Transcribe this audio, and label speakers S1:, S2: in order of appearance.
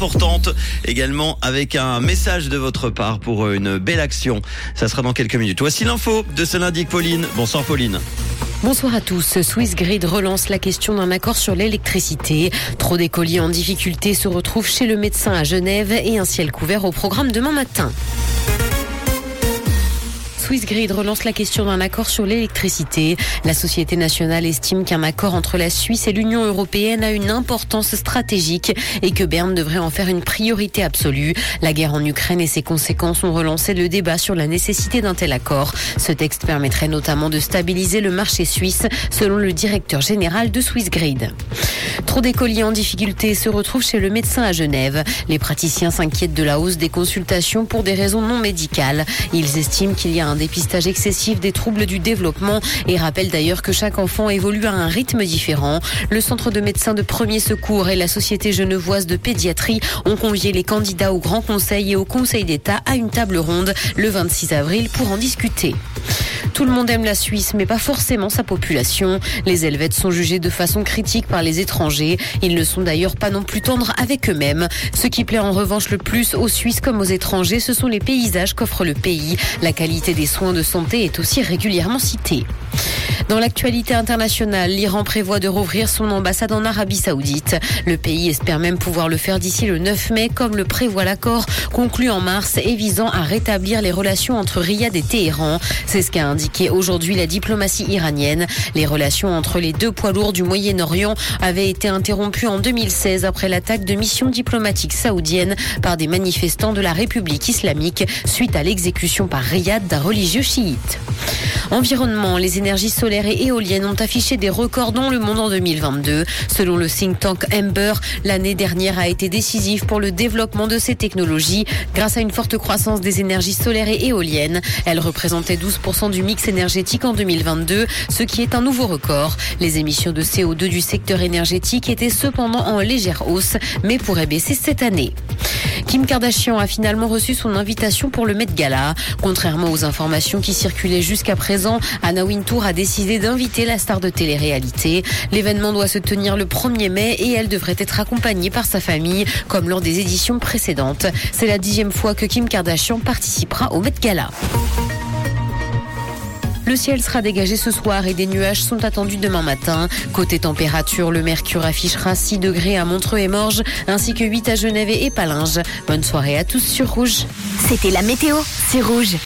S1: importante. Également avec un message de votre part pour une belle action. Ça sera dans quelques minutes. Voici l'info de ce lundi, Pauline. Bonsoir Pauline.
S2: Bonsoir à tous. Swiss Grid relance la question d'un accord sur l'électricité. Trop d'écoliers en difficulté se retrouvent chez le médecin à Genève et un ciel couvert au programme demain matin. Swissgrid relance la question d'un accord sur l'électricité. La Société nationale estime qu'un accord entre la Suisse et l'Union européenne a une importance stratégique et que Berne devrait en faire une priorité absolue. La guerre en Ukraine et ses conséquences ont relancé le débat sur la nécessité d'un tel accord. Ce texte permettrait notamment de stabiliser le marché suisse, selon le directeur général de Swissgrid. Trop d'écoliers en difficulté se retrouvent chez le médecin à Genève. Les praticiens s'inquiètent de la hausse des consultations pour des raisons non médicales. Ils estiment qu'il y a un dépistage excessif des troubles du développement et rappellent d'ailleurs que chaque enfant évolue à un rythme différent. Le centre de médecins de premier secours et la société genevoise de pédiatrie ont convié les candidats au Grand Conseil et au Conseil d'État à une table ronde le 26 avril pour en discuter. Tout le monde aime la Suisse, mais pas forcément sa population. Les Helvètes sont jugés de façon critique par les étrangers. Ils ne sont d'ailleurs pas non plus tendres avec eux-mêmes. Ce qui plaît en revanche le plus aux Suisses comme aux étrangers, ce sont les paysages qu'offre le pays. La qualité des soins de santé est aussi régulièrement citée. Dans l'actualité internationale, l'Iran prévoit de rouvrir son ambassade en Arabie Saoudite. Le pays espère même pouvoir le faire d'ici le 9 mai, comme le prévoit l'accord conclu en mars et visant à rétablir les relations entre Riyad et Téhéran. C'est ce qu'a indiqué aujourd'hui la diplomatie iranienne. Les relations entre les deux poids lourds du Moyen-Orient avaient été interrompues en 2016 après l'attaque de missions diplomatiques saoudiennes par des manifestants de la République islamique suite à l'exécution par Riyad d'un religieux chiite. Environnement, les énergies solaires et éoliennes ont affiché des records dans le monde en 2022. Selon le think tank Ember, l'année dernière a été décisive pour le développement de ces technologies grâce à une forte croissance des énergies solaires et éoliennes. Elles représentaient 12% du mix énergétique en 2022, ce qui est un nouveau record. Les émissions de CO2 du secteur énergétique étaient cependant en légère hausse, mais pourraient baisser cette année. Kim Kardashian a finalement reçu son invitation pour le Met Gala. Contrairement aux informations qui circulaient jusqu'à présent, Anna Wintour a décidé d'inviter la star de télé-réalité. L'événement doit se tenir le 1er mai et elle devrait être accompagnée par sa famille, comme lors des éditions précédentes. C'est la dixième fois que Kim Kardashian participera au Met Gala. Le ciel sera dégagé ce soir et des nuages sont attendus demain matin. Côté température, le mercure affichera 6 degrés à Montreux et Morges, ainsi que 8 à Genève et Palinges. Bonne soirée à tous sur Rouge.
S3: C'était la météo, c'est Rouge.